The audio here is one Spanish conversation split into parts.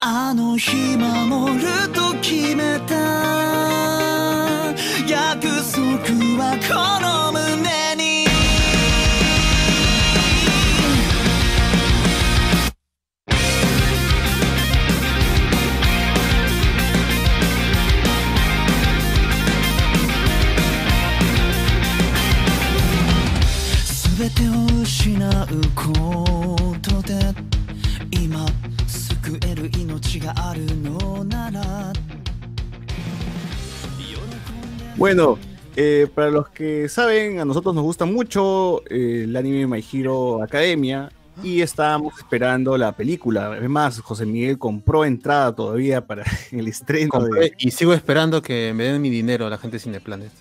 あの日守ると決めた約束はこの Bueno, eh, para los que saben, a nosotros nos gusta mucho eh, el anime My Hero Academia y estábamos esperando la película. Es más, José Miguel compró entrada todavía para el estreno. Compré De... y sigo esperando que me den mi dinero a la gente de Cineplanet.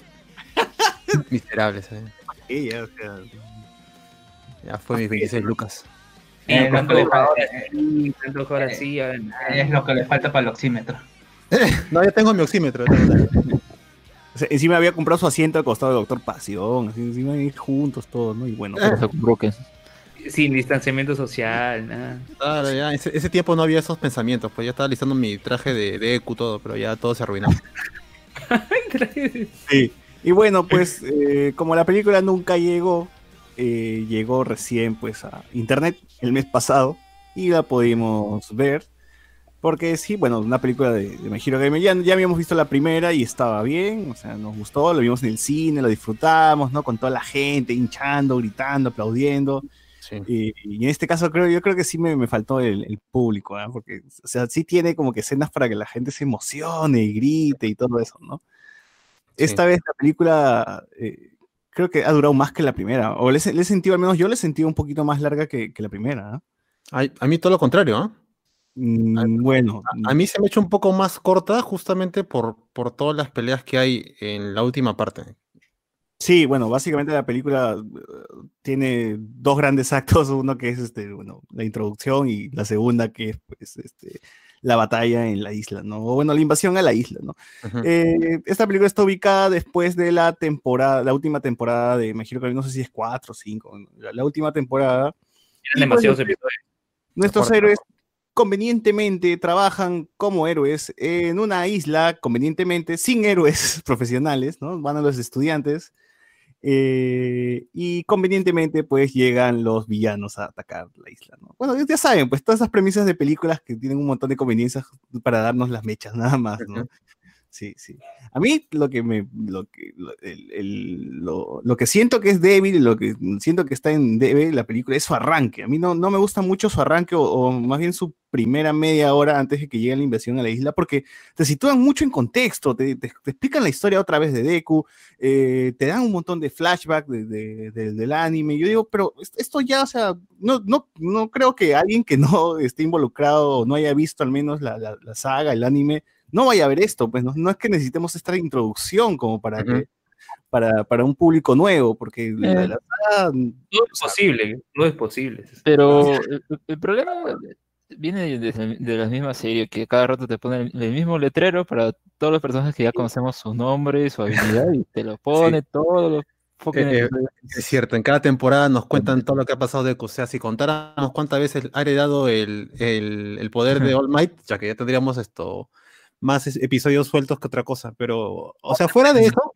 Miserables, eh. Ella, o sea, Ya fue mis 26 lucas. Eh, es lo que le falta para el oxímetro. No, ya tengo mi oxímetro. O sea, encima había comprado su asiento al costado del Doctor Pasión, así, encima ahí juntos todos, ¿no? Y bueno, pues, Sin distanciamiento social, nada. Claro, ya, ese, ese tiempo no había esos pensamientos, pues ya estaba listando mi traje de, de Eku todo, pero ya todo se arruinó. Sí. Y bueno, pues eh, como la película nunca llegó, eh, llegó recién pues a internet el mes pasado y la pudimos ver. Porque sí, bueno, una película de, de My Hero Academia, ya, ya habíamos visto la primera y estaba bien, o sea, nos gustó, lo vimos en el cine, lo disfrutamos, ¿no? Con toda la gente hinchando, gritando, aplaudiendo. Sí. Y, y en este caso creo, yo creo que sí me, me faltó el, el público, ¿ah? porque, o sea, sí tiene como que escenas para que la gente se emocione y grite y todo eso, ¿no? Esta vez la película eh, creo que ha durado más que la primera, o le, he- sentido, al menos yo le he sentido un poquito más larga que, que la primera. ¿ah? Ay, a mí todo lo contrario, ¿ah? Mm, bueno, A mí se me ha hecho un poco más corta justamente por, por todas las peleas que hay en la última parte. sí, bueno, básicamente la película eh, tiene dos grandes actos, uno que es este, bueno, la introducción y la segunda que es pues, este, la batalla en la isla, ¿no? O bueno, la invasión a la isla, ¿no? Eh, esta película está ubicada después de la temporada, la última temporada de, me imagino que no sé si es cuatro o cinco, la, la última temporada. Eran demasiados episodios. Nuestros héroes convenientemente trabajan como héroes en una isla, convenientemente, sin héroes profesionales, ¿no? Van a los estudiantes. eh, y convenientemente, pues llegan los villanos a atacar la isla, ¿no? Bueno, ya saben, pues todas esas premisas de películas que tienen un montón de conveniencias para darnos las mechas, nada más, ¿no? Sí, sí. A mí lo que me, lo que, lo, el- el- lo- lo que siento que es débil, lo que siento que está en débil la película es su arranque. A mí no, no me gusta mucho su arranque o, o más bien su primera media hora antes de que llegue la invasión a la isla porque te sitúan mucho en contexto, te, te- te explican la historia otra vez de Deku, eh, te dan un montón de flashback de- de- de- del anime. Yo digo, pero est- esto ya, o sea, no, no, no creo que alguien que no esté involucrado o no haya visto al menos la, la- la saga, el anime, no vaya a ver esto, pues no, no es que necesitemos esta introducción como para Ujú. que para, para un público nuevo, porque la, Eh. la saga, Todo es posible, todo es posible. Pero el, el problema viene de, de la misma serie, que cada rato te ponen el, el mismo letrero para todos los personajes que ya conocemos su nombre, su habilidad, y te lo pone todos los fucking Eh, eh. Es cierto, en cada temporada nos cuentan todo lo que ha pasado de O sea, si contáramos cuántas veces ha heredado el, el- el poder de All Might, ya que ya tendríamos esto más episodios sueltos que otra cosa. Pero, o sea, fuera de eso,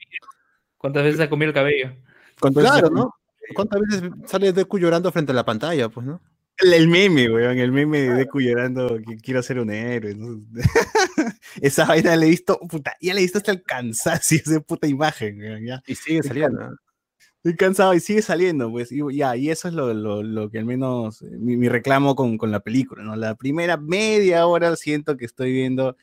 ¿Cuántas veces ha comido el cabello? ¿cuántas claro, ¿no? ¿Cuántas veces sale Deku llorando frente a la pantalla, pues, no? El, el meme, weón, el meme de Deku llorando que quiero ser un héroe. ¿no? Esa vaina le he visto, puta, ya le he visto hasta el cansancio esa puta imagen, weón, ya. Y sigue saliendo. Estoy cansado y sigue saliendo, pues, y ya, y eso es lo, lo- lo que al menos eh, mi, mi reclamo con, con la película, ¿no? La primera media hora siento que estoy viendo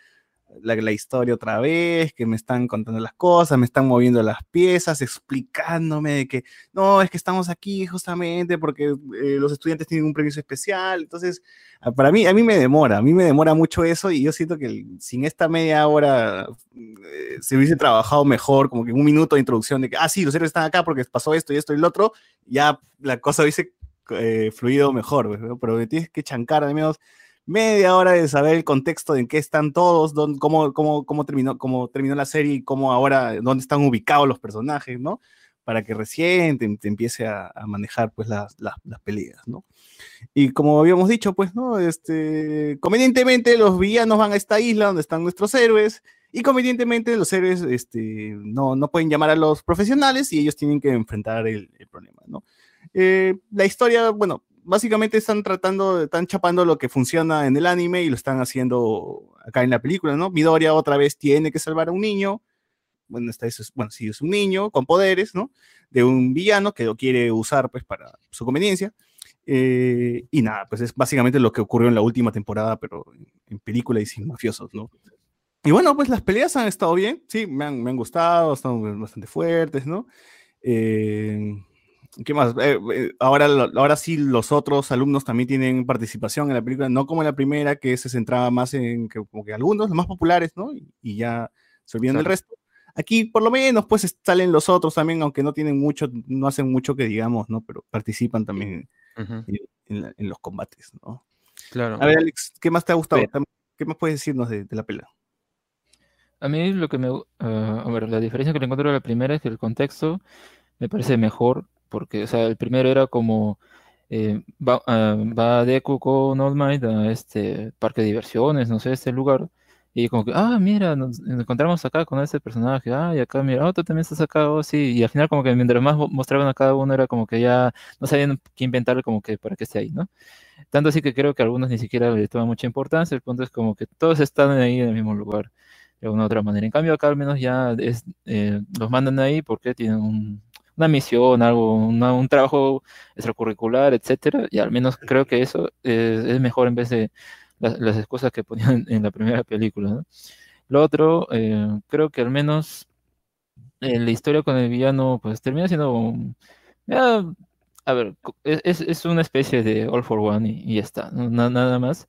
la, la historia otra vez, que me están contando las cosas, me están moviendo las piezas, explicándome de que no, es que estamos aquí justamente porque eh, los estudiantes tienen un premio especial, entonces, ah, para mí, a mí me demora, a mí me demora mucho eso y yo siento que sin esta media hora eh, se hubiese trabajado mejor, como que un minuto de introducción de que, ah, sí, los héroes están acá porque pasó esto y esto y el otro, ya la cosa hubiese eh, fluido mejor, pues, ¿no? pero tienes que chancar al menos media hora de saber el contexto de en qué están todos, dónde, cómo, terminó, la serie y cómo ahora, dónde están ubicados los personajes, ¿no? para que recién te, empiece a, manejar pues las, las, peleas, ¿no? Y como habíamos dicho, pues, ¿no? Este, convenientemente los villanos van a esta isla donde están nuestros héroes y convenientemente los héroes este, no, no pueden llamar a los profesionales y ellos tienen que enfrentar el, el problema, ¿no? Eh, la historia, bueno, básicamente están tratando, están chapando lo que funciona en el anime y lo están haciendo acá en la película, ¿no? Midoriya otra vez tiene que salvar a un niño, bueno, esta es, bueno, sí, es un niño con poderes, ¿no? De un villano que lo quiere usar, pues, para su conveniencia. Eh, y nada, pues es básicamente lo que ocurrió en la última temporada, pero en película y sin mafiosos, ¿no? Y bueno, pues las peleas han estado bien, sí, me han, me han gustado, están bastante fuertes, ¿no? Eh, ¿Qué más? Eh, eh, ahora, lo- ahora sí, los otros alumnos también tienen participación en la película, no como en la primera, que se centraba más en que, como que algunos, los más populares, ¿no? Y, y ya se olvidan del resto. Aquí, por lo menos, pues salen los otros también, aunque no tienen mucho, no hacen mucho que digamos, ¿no? Pero participan también en, en la- en los combates, ¿no? Claro. A ver, Alex, ¿qué más te ha gustado? ¿Qué más puedes decirnos de, de la pelea? A mí lo que me... ah, a ver, la diferencia que le encuentro a la primera es que el contexto me parece mejor, porque, o sea, el primero era como... eh, va, ah, va Deku con All Might a este parque de diversiones, no sé, este lugar, y como que, ah, mira, nos, nos encontramos acá con este personaje, ah, y acá, mira, oh, tú también estás acá, oh, sí, y al final como que mientras más mo- mostraban a cada uno era como que ya no sabían qué inventarle como que para que esté ahí, ¿no? Tanto así que creo que algunos ni siquiera le toman mucha importancia, el punto es como que todos están ahí en el mismo lugar de alguna u otra manera. En cambio, acá al menos ya es, eh, los mandan ahí porque tienen un- una misión, algo, una- un trabajo extracurricular, etcétera, y al menos creo que eso es, es mejor en vez de las, las excusas que ponían en la primera película, ¿no? Lo otro, eh, creo que al menos eh, la historia con el villano, pues termina siendo, ya, a ver, es, es- una especie de All for One y, y ya está, ¿no? Na- nada más.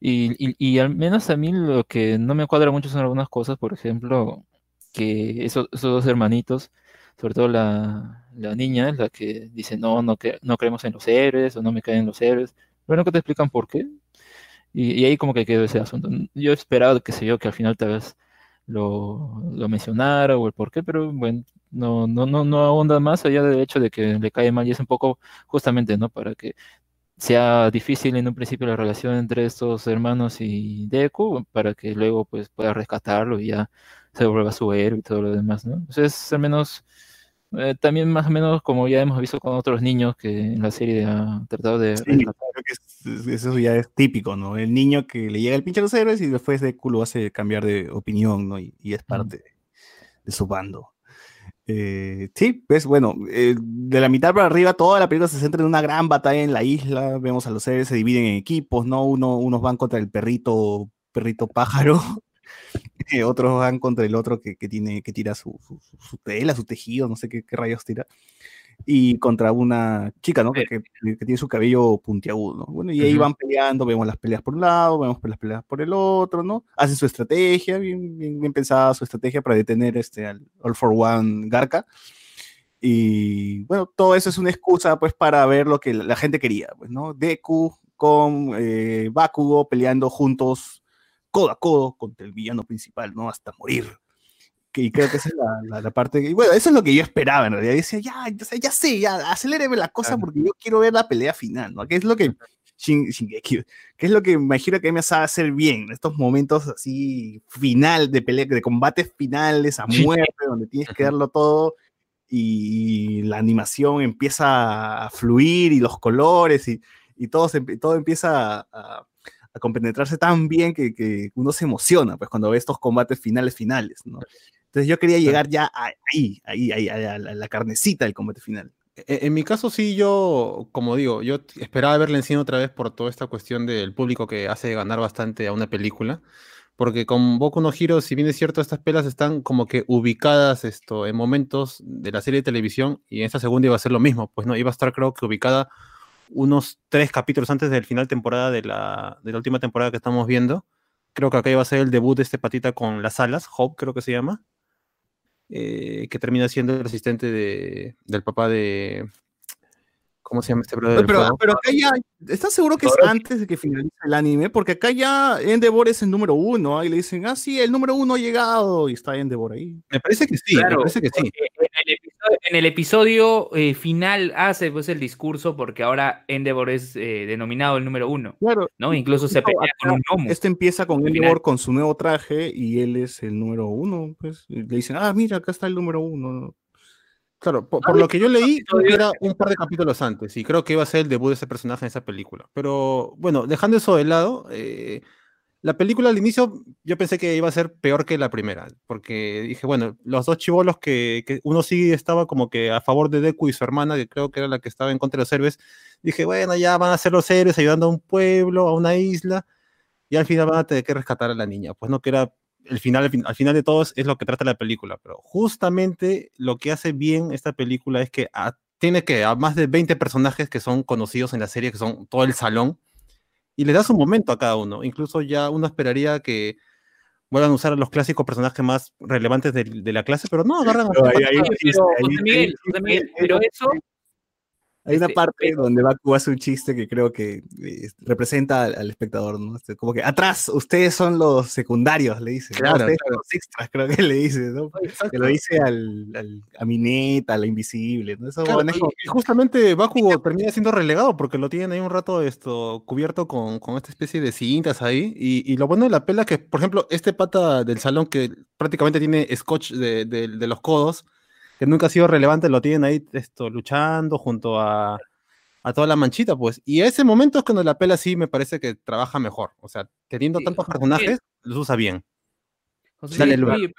Y, y- y al menos a mí lo que no me cuadra mucho son algunas cosas, por ejemplo, que esos, esos dos hermanitos, sobre todo la, la niña, la que dice, no, no, que, no creemos en los héroes o no me caen los héroes, pero nunca te explican por qué. Y, y ahí como que quedó ese asunto. Yo esperaba, que sé yo, que al final tal vez lo, lo mencionara o el por qué, pero bueno, no, no, no, no ahonda más allá del hecho de que le cae mal y es un poco justamente, ¿no? Para que sea difícil en un principio la relación entre estos hermanos y Deku, para que luego pues pueda rescatarlo y ya se vuelva su héroe y todo lo demás, ¿no? Entonces, al menos, eh, también más o menos como ya hemos visto con otros niños que en la serie ha tratado de Sí, creo que es- eso ya es típico, ¿no? El niño que le llega el pinche a los héroes y después de culo hace cambiar de opinión, ¿no? Y, y es parte de, de su bando. Eh, sí, pues bueno, eh, de la mitad para arriba toda la película se centra en una gran batalla en la isla, vemos a los héroes se dividen en equipos, ¿no? Uno, unos van contra el perrito, perrito pájaro, otros van contra el otro que, que tiene, que tira su, su- su- tela, su tejido, no sé qué, qué rayos tira, y contra una chica, ¿no? Que, que- que tiene su cabello puntiagudo, ¿no? Bueno, y ahí Ujú. van peleando, vemos las peleas por un lado, vemos las peleas por el otro, ¿no? Hacen su estrategia, bien, bien, bien pensada su estrategia para detener este, al All for One Garca. Y bueno, todo eso es una excusa pues para ver lo que la, la gente quería, pues, ¿no? Deku con eh, Bakugo peleando juntos codo a codo contra el villano principal, ¿no? Hasta morir. Que, y creo que esa es la, la- la parte. Y bueno, eso es lo que yo esperaba en realidad. Yo decía, ya, ya sé, ya aceléreme la cosa porque yo quiero ver la pelea final, ¿no? Que es lo que. Shin- Shingeki, que es lo que me imagino que me sabe hacer bien, estos momentos así final de pelea, de combates finales a muerte, donde tienes que darlo todo y la animación empieza a fluir y los colores y, y todo, se, todo empieza a, a- a compenetrarse tan bien que, que uno se emociona pues cuando ve estos combates finales finales, ¿no? Entonces yo quería llegar ya ahí, ahí, ahí, a la, a la carnecita del combate final. E- En mi caso sí, yo, como digo, yo esperaba verla en cine otra vez por toda esta cuestión del público que hace ganar bastante a una película, porque con Boku no Hero, si bien es cierto, estas pelas están como que ubicadas esto, en momentos de la serie de televisión, y en esta segunda iba a ser lo mismo, pues no, iba a estar creo que ubicada unos tres capítulos antes del final temporada de la, de la última temporada que estamos viendo. Creo que acá iba a ser el debut de este patita con las alas, Hope creo que se llama, eh, que termina siendo el asistente de, del papá de... ¿Cómo se llama este brother? Pero, pero acá ya, ¿estás seguro que es antes de que finalice el anime? Porque acá ya Endeavor es el número uno, ahí le dicen, ah, sí, el número uno ha llegado, y está Endeavor ahí. Me parece que sí, me parece que sí. En el en el episodio eh, final hace pues el discurso porque ahora Endeavor es eh, denominado el número uno, Claro, ¿no? Incluso se pelea con un gnomo. Este empieza con Endeavor final. con su nuevo traje y él es el número uno, pues. le dicen, ah, mira, acá está el número uno. Claro, por, por lo que yo leí, era un par de capítulos antes, y creo que iba a ser el debut de ese personaje en esa película. Pero bueno, dejando eso de lado, eh, la película al inicio yo pensé que iba a ser peor que la primera, porque dije, bueno, los dos chivolos que, uno sí estaba como que a favor de Deku y su hermana, que creo que era la que estaba en contra de los héroes, dije, bueno, ya van a ser los héroes ayudando a un pueblo, a una isla, y al final van a tener que rescatar a la niña. Pues no, que era el final, al fin- al final de todo es, lo que trata la película, pero justamente lo que hace bien esta película es que a- tiene que a más de 20 personajes que son conocidos en la serie, que son todo el salón, y le da su momento a cada uno. Incluso ya uno esperaría que vuelvan a usar a los clásicos personajes más relevantes de, de la clase, pero no, agarran a Pero este ahí- ahí- Pero, ahí- José Miguel, Miguel, pero eso, Hay una Este, parte donde Baku hace un chiste que creo que eh, representa al, al espectador, ¿no? Este, como que atrás, ustedes son los secundarios, le dice. ¿no? Claro, Ustedes claro. son los extras, creo que le dice, ¿no? Que lo dice al, al- a Mineta, a la invisible, ¿no? Eso Claro, y- y justamente Bakugo termina siendo relegado porque lo tienen ahí un rato esto cubierto con, con esta especie de cintas ahí. Y, y lo bueno de la pela es que, por ejemplo, este pata del salón que prácticamente tiene scotch de, de- de los codos, que nunca ha sido relevante, lo tienen ahí esto, luchando junto a, a toda la manchita, pues. Y ese momento es cuando la pela sí me parece que trabaja mejor. O sea, teniendo Sí, tantos José personajes, los usa bien. José Luis. oye,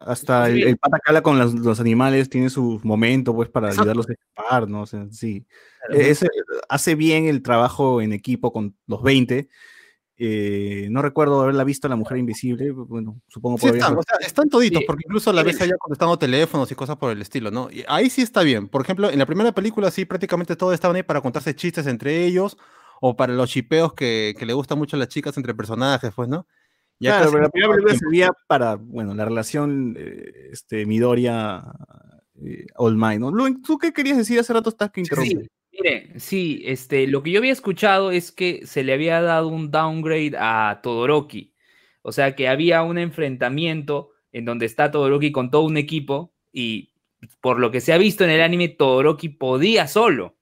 hasta el, Sí. el pata con los, los animales tiene su momento, pues, para Exacto. ayudarlos a escapar, ¿no? O sea, sí. Claro. Eh, ese- hace bien el trabajo en equipo con los 20. Eh, no recuerdo haberla visto a la mujer invisible, bueno, supongo Sí por están, o sea, están toditos, Sí. porque incluso a la vez allá contestando teléfonos y cosas por el estilo, ¿no? Y ahí sí está bien. Por ejemplo, en la primera película sí prácticamente todos estaban ahí para contarse chistes entre ellos o para los chipeos que, que le gustan mucho a las chicas entre personajes, pues, ¿no? Y Claro, sí pero la primera película servía para, bueno, la relación eh, este, Midoriya eh, All Might, ¿no? Lu, ¿tú qué querías decir hace rato? Estás que interrumpí. Sí, miren, sí, este, lo que yo había escuchado es que se le había dado un downgrade a Todoroki. O sea, que había un enfrentamiento en donde está Todoroki con todo un equipo y por lo que se ha visto en el anime, Todoroki podía solo.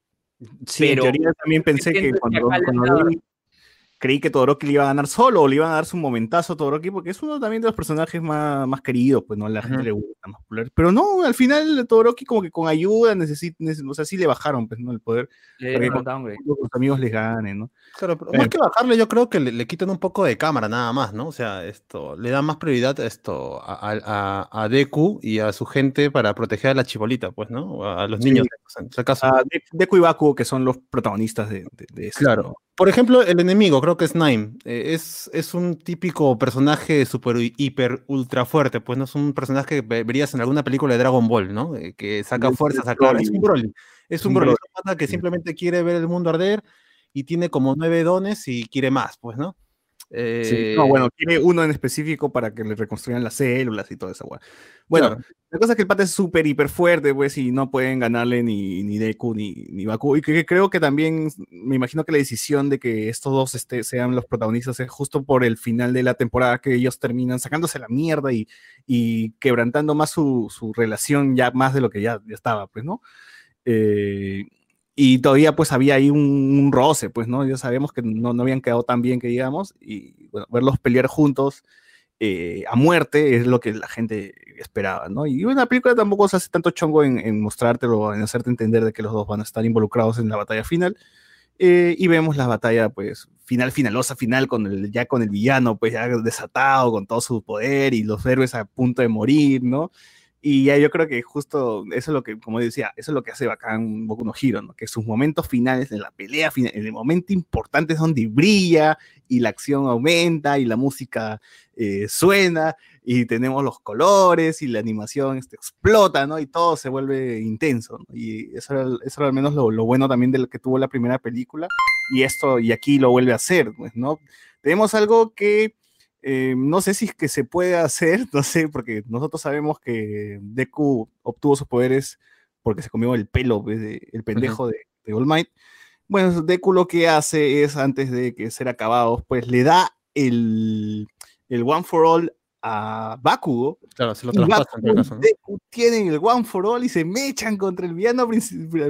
Sí, Pero- en teoría también pensé que cuando, vi, creí que Todoroki le iba a ganar solo o le iban a dar su momentazo a Todoroki porque es uno también de los personajes más, más queridos, pues no a la gente le gusta, más popular. Pero no, al final Todoroki como que con ayuda necesita, o sea, sí le bajaron, pues, ¿no? El poder con- los amigos les ganen, ¿no? Claro, pero Eh. más que bajarle, yo creo que le, le quitan un poco de cámara nada más, ¿no? O sea, esto le da más prioridad esto a, a, a- a Deku y a su gente para proteger a la chibolita, pues, ¿no? A, a los Sí. niños, en este caso. A De- Deku y Baku, que son los protagonistas de, de, de esto, Claro. ¿no? Por ejemplo, el enemigo, creo que es Nine. eh, es, es un típico personaje super hiper ultra fuerte, pues no es un personaje que ve- verías en alguna película de Dragon Ball, ¿no? Eh, que saca Es- fuerza, saca. Es un Broly. Es un Broly. Es un pata que simplemente quiere ver el mundo arder y tiene como nueve dones y quiere más, pues, ¿no? Sí, Eh, no, bueno, tiene uno en específico para que le reconstruyan las células y toda esa weá. Bueno, claro. la cosa es que el pata es súper hiper fuerte, pues, y no pueden ganarle ni, ni Deku ni, ni Baku. Y que creo que también, me imagino que la decisión de que estos dos este, sean los protagonistas es justo por el final de la temporada que ellos terminan sacándose la mierda y, y quebrantando más su, su relación ya más de lo que ya, ya estaba, pues, ¿no? Eh, y todavía pues había ahí un, roce, pues, ¿no? Ya sabemos que no, no habían quedado tan bien que digamos, y bueno, verlos pelear juntos eh, a muerte es lo que la gente esperaba, ¿no? Y la película tampoco se hace tanto chongo en, en mostrártelo, en hacerte entender de que los dos van a estar involucrados en la batalla final. Eh, y vemos la batalla, pues, final, finalosa, final, con el, ya con el villano, pues, ya desatado, con todo su poder y los héroes a punto de morir, ¿no? Y ya yo creo que justo eso es lo que, como decía, eso es lo que hace bacán Boku no ¿no? Que sus momentos finales, en la pelea final, en el momento importante es donde brilla y la acción aumenta y la música eh, suena y tenemos los colores y la animación este, explota, ¿no? Y todo se vuelve intenso, ¿no? Y eso era, eso era al menos lo, lo bueno también de lo que tuvo la primera película y esto, y aquí lo vuelve a hacer, pues, ¿no? Tenemos algo que eh, no sé si es que se puede hacer, no sé, porque nosotros sabemos que Deku obtuvo sus poderes porque se comió el pelo, pues, el pendejo de, de All Might. Bueno, Deku lo que hace es, antes de que ser acabados, pues le da el, el One for All a Bakugo. Claro, se lo traspasan. Deku tienen el One for All y se mechan contra el villano,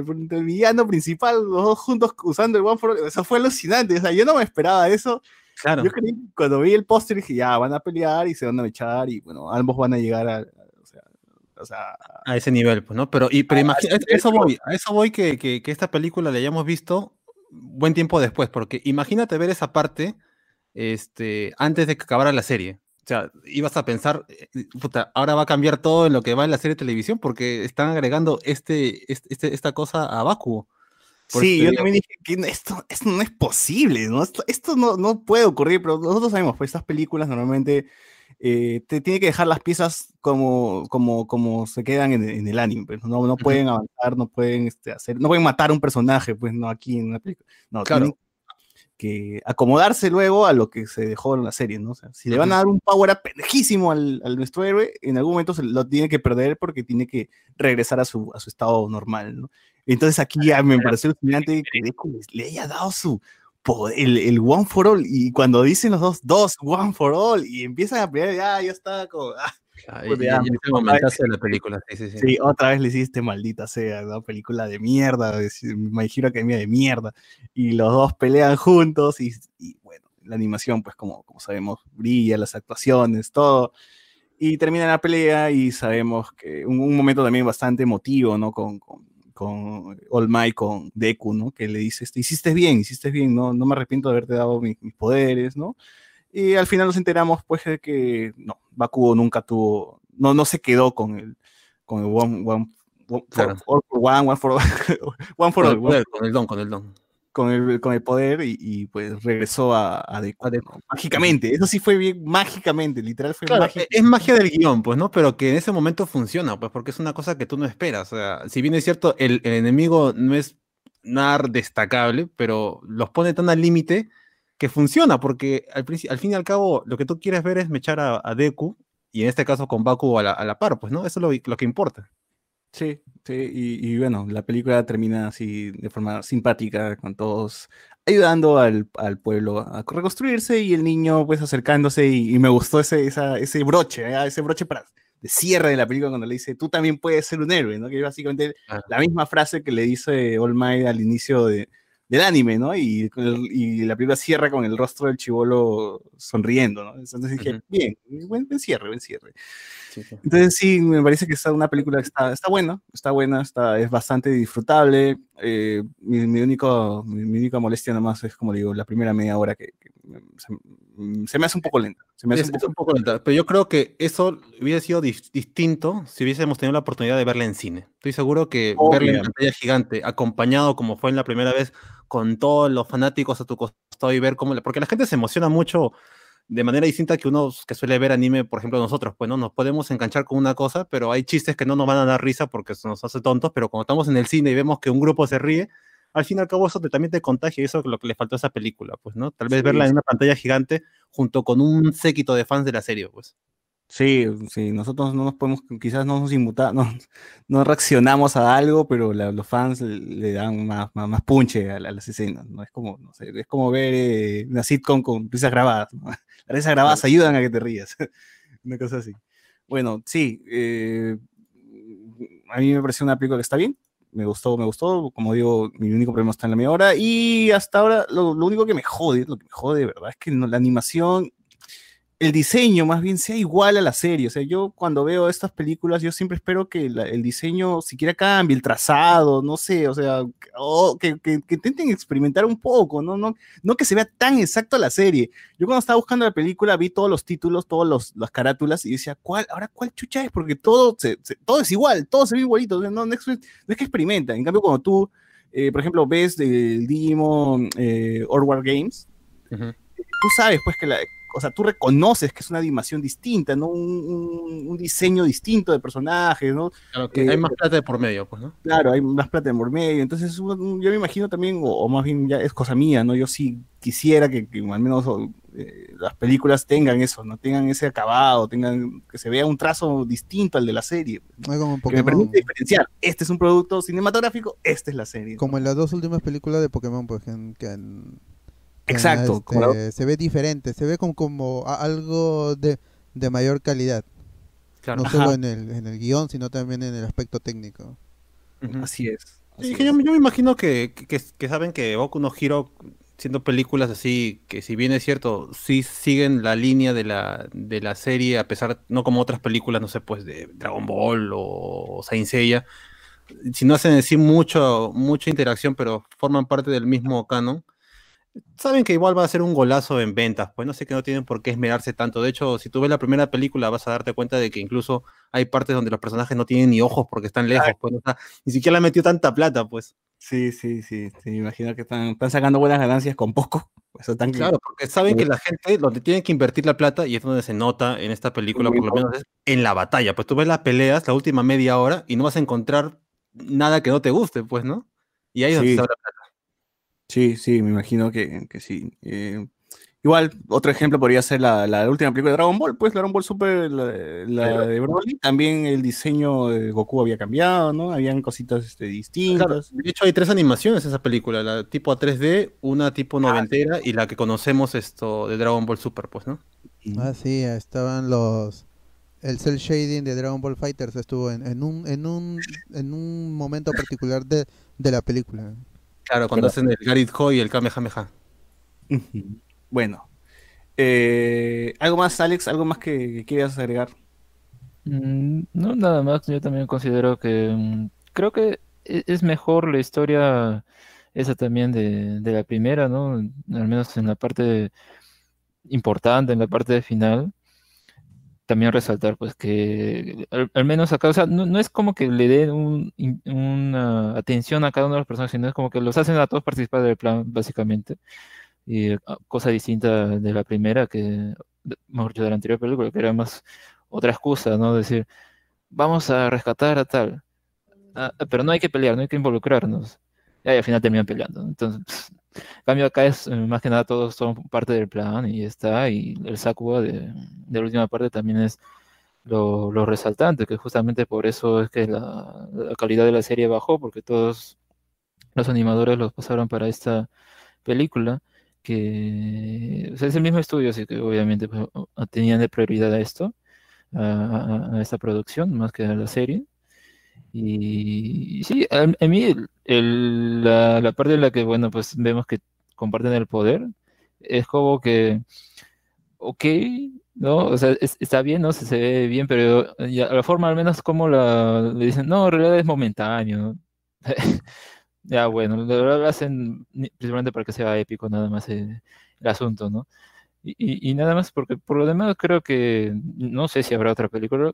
contra el villano principal, los dos juntos usando el One for All. Eso fue alucinante. O sea, yo no me esperaba eso. Claro. Yo creí, cuando vi el póster dije, ya, van a pelear y se van a echar y bueno, ambos van a llegar a, a- o sea, o sea, a ese nivel, pues, ¿no? Pero, y, pero imagina, eso voy, a eso voy que, que, que esta película la hayamos visto buen tiempo después, porque imagínate ver esa parte este, antes de que acabara la serie. O sea, ibas a pensar, eh, puta, ahora va a cambiar todo en lo que va en la serie de televisión, porque están agregando este, este, este- esta cosa a Bakugo. Por sí, yo digo. también dije que esto, esto no es posible, ¿no? Esto, esto no, no puede ocurrir, pero nosotros sabemos, pues estas películas normalmente eh, te tiene que dejar las piezas como, como, como se quedan en, en el anime, pues, no, no pueden avanzar, no pueden este, hacer, no pueden matar a un personaje, pues no aquí en una película. No, Claro. tienen que acomodarse luego a lo que se dejó en la serie, ¿no? O sea, si le van a dar un power up pendejísimo al, al nuestro héroe, en algún momento se lo tiene que perder porque tiene que regresar a su, a su estado normal, ¿no? Entonces aquí ya me pareció alucinante que le haya dado su poder, el, el One for All, y cuando dicen los dos, dos, One for All, y empiezan a pelear, ya, ya está como, ah, Pues ya- momentazo de la película, sí, sí, sí. Sí, otra vez le hiciste maldita sea, ¿no? Película de mierda, de My Hero Academia de mierda. Y los dos pelean juntos y, y, bueno, la animación, pues como, como sabemos, brilla, las actuaciones, todo. Y termina la pelea y sabemos que un, un momento también bastante emotivo, ¿no? Con, con, con All Might, con Deku, ¿no? Que le dice, este, hiciste bien, hiciste bien, ¿no? No me arrepiento de haberte dado mi- mis poderes, ¿no? Y al final nos enteramos, pues, de que no, Bakugo nunca tuvo, no, no se quedó con el, con el One, one, one, for, Claro. all for One, One for All, One for Con All, el, poder, con el don, con el don. con el, con el poder y, y, pues regresó a, a Deku. ¿no? Mágicamente, eso sí fue bien, mágicamente, literal fue Claro, mágico. e- es magia del guion, pues, ¿no? Pero que en ese momento funciona, pues, porque es una cosa que tú no esperas. O sea, si bien es cierto, el, el enemigo no es nada destacable, pero los pone tan al límite que funciona, porque al, al fin y al cabo lo que tú quieres ver es mechar a, a Deku, y en este caso con Baku a la, a la par, pues, ¿no? Eso es lo, lo que importa. Sí, sí, y, y bueno, la película termina así de forma simpática, con todos ayudando al, al pueblo a reconstruirse y el niño pues acercándose y, y me gustó ese, esa, ese broche, ¿eh? ese broche para, de cierre de la película cuando le dice, tú también puedes ser un héroe, ¿no? Que es básicamente Ah. la misma frase que le dice All Might al inicio de, del anime, ¿no? Y, y la película cierra con el rostro del chivolo sonriendo, ¿no? Entonces dije, bien, buen, buen cierre, buen cierre. Sí, sí. Entonces sí, me parece que es una película que está, está buena, está buena, está, es bastante disfrutable. eh, mi, mi único, mi, mi única molestia nomás es, como digo, la primera media hora que, se, mm, se me hace un poco lenta. Se me hace Es, un poco, un poco lenta, pero yo creo que eso hubiera sido dis- distinto si hubiésemos tenido la oportunidad de verla en cine. Estoy seguro que verla en Obvio. pantalla gigante, acompañado como fue en la primera vez, con todos los fanáticos a tu costado y ver cómo... la- Porque la gente se emociona mucho de manera distinta que uno que suele ver anime, por ejemplo, nosotros, pues no nos podemos enganchar con una cosa, pero hay chistes que no nos van a dar risa porque se nos hace tontos, pero cuando estamos en el cine y vemos que un grupo se ríe, al fin y al cabo eso te- también te contagia y eso es lo que le faltó a esa película, pues, ¿no? Tal vez Sí, verla en una pantalla gigante junto con un séquito de fans de la serie, pues. sí, sí, nosotros no nos podemos, quizás no nos inmuta, no, no reaccionamos a algo, pero la- los fans le, le dan más, más, más punche a las escenas, ¿no? Es como, no sé, es como ver eh, una sitcom con risas grabadas, ¿no? Las risas grabadas ayudan a que te rías, una cosa así. Bueno, sí, eh, a mí me pareció una película que está bien, me gustó, me gustó, como digo, mi único problema está en la media hora, y hasta ahora lo, lo único que me jode, lo que me jode de verdad, es que no- la animación el diseño más bien sea igual a la serie. O sea, yo cuando veo estas películas, yo siempre espero que la- el diseño siquiera cambie, el trazado, no sé, o sea, o que, que- que intenten experimentar un poco, ¿no? No, no que se vea tan exacto a la serie. Yo cuando estaba buscando la película vi todos los títulos, todas las carátulas y decía, ¿cuál? Ahora, ¿cuál chucha es? Porque todo, se- se- todo es igual, todo se ve igualito. no, no es, no es que experimenta. En cambio, cuando tú, eh, por ejemplo, ves el Digimon eh, Orward Games, tú sabes pues que la, o sea, tú reconoces que es una animación distinta, ¿no? Un, un- un diseño distinto de personajes, ¿no? Claro, que Eh, hay más plata de por medio, pues, ¿no? Claro, hay más plata en por medio, entonces yo me imagino también, o, o más bien ya es cosa mía, ¿no? Yo sí quisiera que, que al menos o, eh, las películas tengan eso, ¿no? Tengan ese acabado, tengan, que se vea un trazo distinto al de la serie, No como que me Pokémon. permite diferenciar, este es un producto cinematográfico, esta es la serie. ¿no? Como en las dos últimas películas de Pokémon, pues, que, en- que en- en Exacto, como la- este, se ve diferente, se ve como, como algo de de mayor calidad. Claro. No Ajá. solo en el, en el guion, sino también en el aspecto técnico. Así es. Así que yo, es. yo me imagino que, que, que saben que Boku no Hero, siendo películas así, que si bien es cierto, sí siguen la línea de la, de la serie, a pesar, no como otras películas, no sé, pues de Dragon Ball o Saint Seiya, si no hacen decir mucho, mucha interacción, pero forman parte del mismo canon, saben que igual va a ser un golazo en ventas, pues no sé que no tienen por qué esmerarse tanto. De hecho, si tú ves la primera película, vas a darte cuenta de que incluso hay partes donde los personajes no tienen ni ojos porque están lejos, pues, o sea, ni siquiera le metió tanta plata, pues. Sí, sí, sí, sí, imagino que están, están sacando buenas ganancias con poco. Pues están Claro, porque saben que la gente donde tiene que invertir la plata, y es donde se nota en esta película, por lo menos es en la batalla. Pues tú ves las peleas, la última media hora, y no vas a encontrar nada que no te guste, pues, ¿no? Y ahí es donde se la plata. Sí, sí, me imagino que, que sí. Eh, igual, otro ejemplo podría ser la, la última película de Dragon Ball, pues Dragon Ball Super, la, la de Broly. También el diseño de Goku había cambiado, ¿no? Habían cositas este, Claro, distintas. de hecho, hay tres animaciones en esa película, la tipo a 3D, una tipo noventera y la que conocemos esto de Dragon Ball Super, pues, ¿no? Ah, sí, estaban los... El cel shading de Dragon Ball Fighters estuvo en, en un, en, un, en un momento particular de, de la película. Claro, cuando hacen el Garith Ho y el Kamehameha. Bueno. Eh, ¿Algo más, Alex? ¿Algo más que, que quieras agregar? Mm, No, nada más, yo también considero que mm, creo que e- es mejor la historia esa también de, de la primera, ¿no? Al menos en la parte importante, en la parte de final. También resaltar, pues, que al, menos acá, o sea, no, no es como que le den un- una atención a cada uno de los personajes, sino es como que los hacen a todos participar del plan, básicamente. Y eh, cosa distinta de la primera, que, mejor dicho, de la anterior película, que era más otra excusa, ¿no? Decir, vamos a rescatar a tal, Ah, pero no hay que pelear, no hay que involucrarnos. Y ahí al final terminan peleando. Entonces, en cambio acá es eh, más que nada todos son parte del plan y está. Y el Sakuga de, de la última parte también es lo, lo resaltante, que justamente por eso es que la, calidad de la serie bajó, porque todos los animadores los pasaron para esta película, que es el mismo estudio, así que obviamente pues, tenían de prioridad a esto, a esta producción, más que a la serie. Y, sí, a, a mí el- la, la parte en la que, bueno, pues vemos que comparten el poder, es como que, ok, ¿no? O sea, es- está bien, ¿no? Se, se ve bien, pero ya, la forma al menos como la, le dicen, no, en realidad es momentáneo. Ya, bueno, lo, hacen principalmente para que sea épico nada más el asunto, ¿no? Y, y- nada más porque por lo demás creo que, no sé si habrá otra película,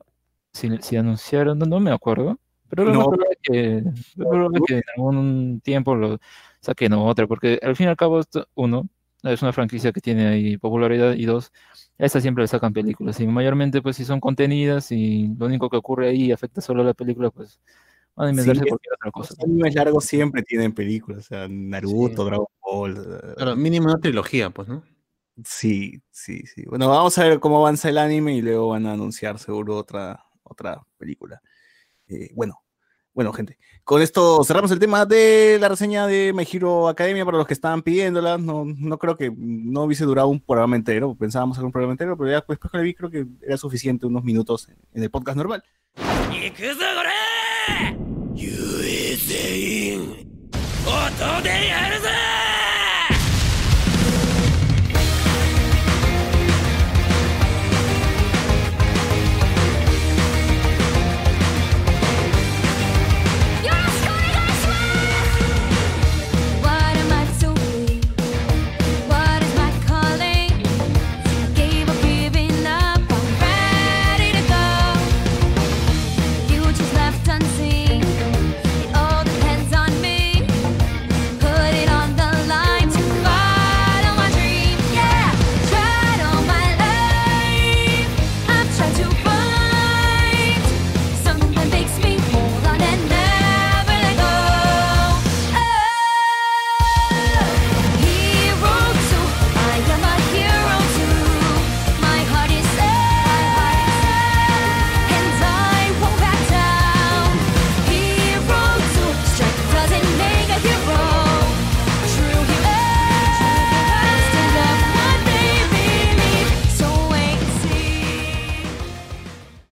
si, anunciaron, no me acuerdo, pero lo No. más probable es que, lo más probable es que en algún tiempo lo saquen otra, porque al fin y al cabo, esto, uno, es una franquicia que tiene ahí popularidad, y dos, a esta siempre le sacan películas, y mayormente pues si son contenidas y lo único que ocurre ahí afecta solo a la película, pues van a inventarse es- cualquier otra cosa. Los animes largos siempre tienen películas, o sea, Naruto, Sí. Dragon Ball. eh, Claro, mínimo una trilogía, pues, ¿no? Sí, sí, sí. Bueno, vamos a ver cómo avanza el anime y luego van a anunciar seguro otra, otra película. Eh, bueno, bueno, gente. Con esto cerramos el tema de la reseña de My Hero Academia para los que estaban pidiéndola. No, no creo que no hubiese durado un programa entero. Pensábamos hacer un programa entero, pero ya después que la vi creo que era suficiente unos minutos en, en el podcast normal.